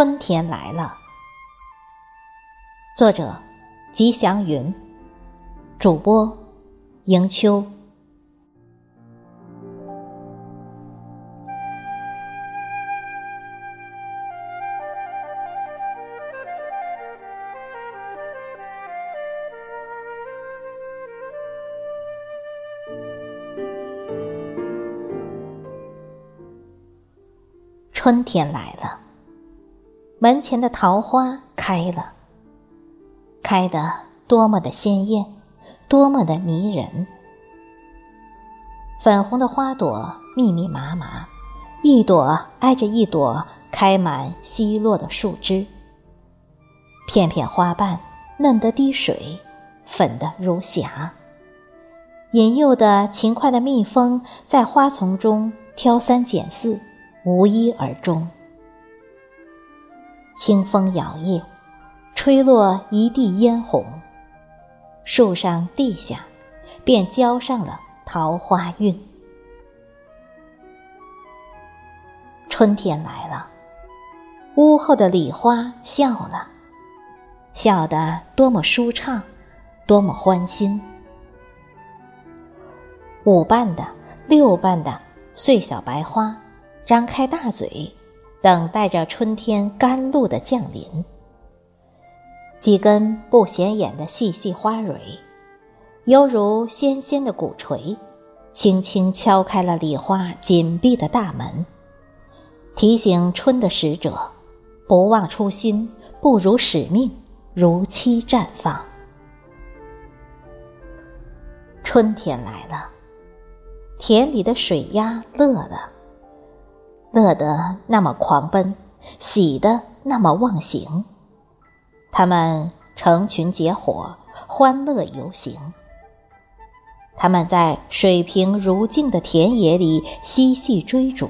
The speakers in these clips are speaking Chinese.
春天来了。作者：吉祥云，主播：迎秋。春天来了，门前的桃花开了，开得多么的鲜艳，多么的迷人。粉红的花朵密密麻麻，一朵挨着一朵，开满稀落的树枝。片片花瓣嫩得滴水，粉得如霞。引诱的勤快的蜜蜂在花丛中挑三拣四。无一而终。清风摇曳，吹落一地嫣红。树上地下，便浇上了桃花运。春天来了，屋后的李花笑了，笑得多么舒畅，多么欢心。五瓣的、六瓣的碎小白花。张开大嘴，等待着春天甘露的降临。几根不显眼的细细花蕊，犹如纤纤的鼓槌，轻轻敲开了李花紧闭的大门，提醒春的使者：不忘初心，不辱使命，如期绽放。春天来了，田里的水鸭乐了。乐得那么狂奔，喜得那么忘形。他们成群结伙，欢乐游行。他们在水平如镜的田野里嬉戏追逐，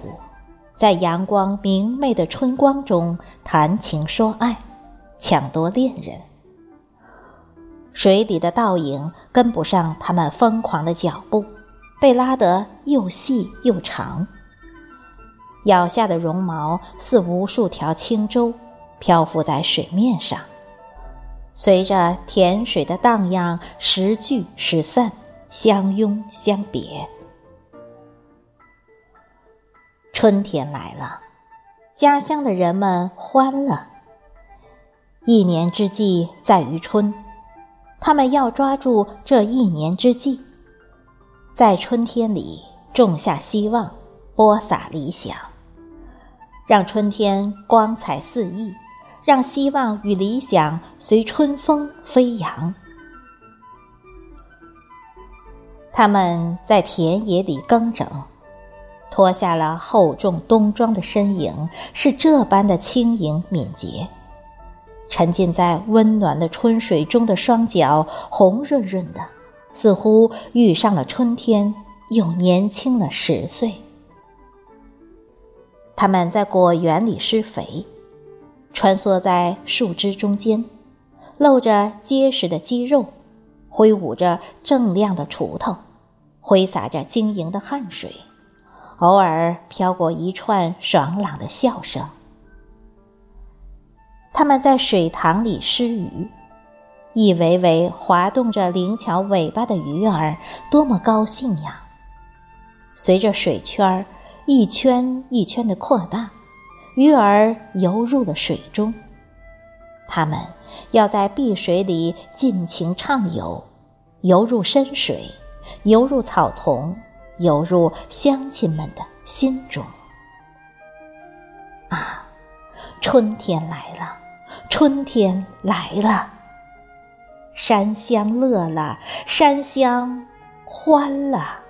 在阳光明媚的春光中谈情说爱，抢夺恋人。水底的倒影跟不上他们疯狂的脚步，被拉得又细又长。咬下的绒毛似无数条轻舟，漂浮在水面上，随着甜水的荡漾，时聚时散，相拥相别。春天来了，家乡的人们欢了。一年之计在于春，他们要抓住这一年之计，在春天里种下希望，播撒理想。让春天光彩四溢，让希望与理想随春风飞扬。他们在田野里耕整，脱下了厚重冬装的身影，是这般的轻盈敏捷。沉浸在温暖的春水中的双脚，红润润的，似乎遇上了春天，又年轻了十岁。他们在果园里施肥，穿梭在树枝中间，露着结实的肌肉，挥舞着锃亮的锄头，挥洒着晶莹的汗水，偶尔飘过一串爽朗的笑声。他们在水塘里施鱼，一尾尾滑动着灵巧尾巴的鱼儿，多么高兴呀！随着水圈儿。一圈一圈的扩大，鱼儿游入了水中。它们要在碧水里尽情畅游，游入深水，游入草丛，游入乡亲们的心中。啊，春天来了，春天来了，山乡乐了，山乡欢了。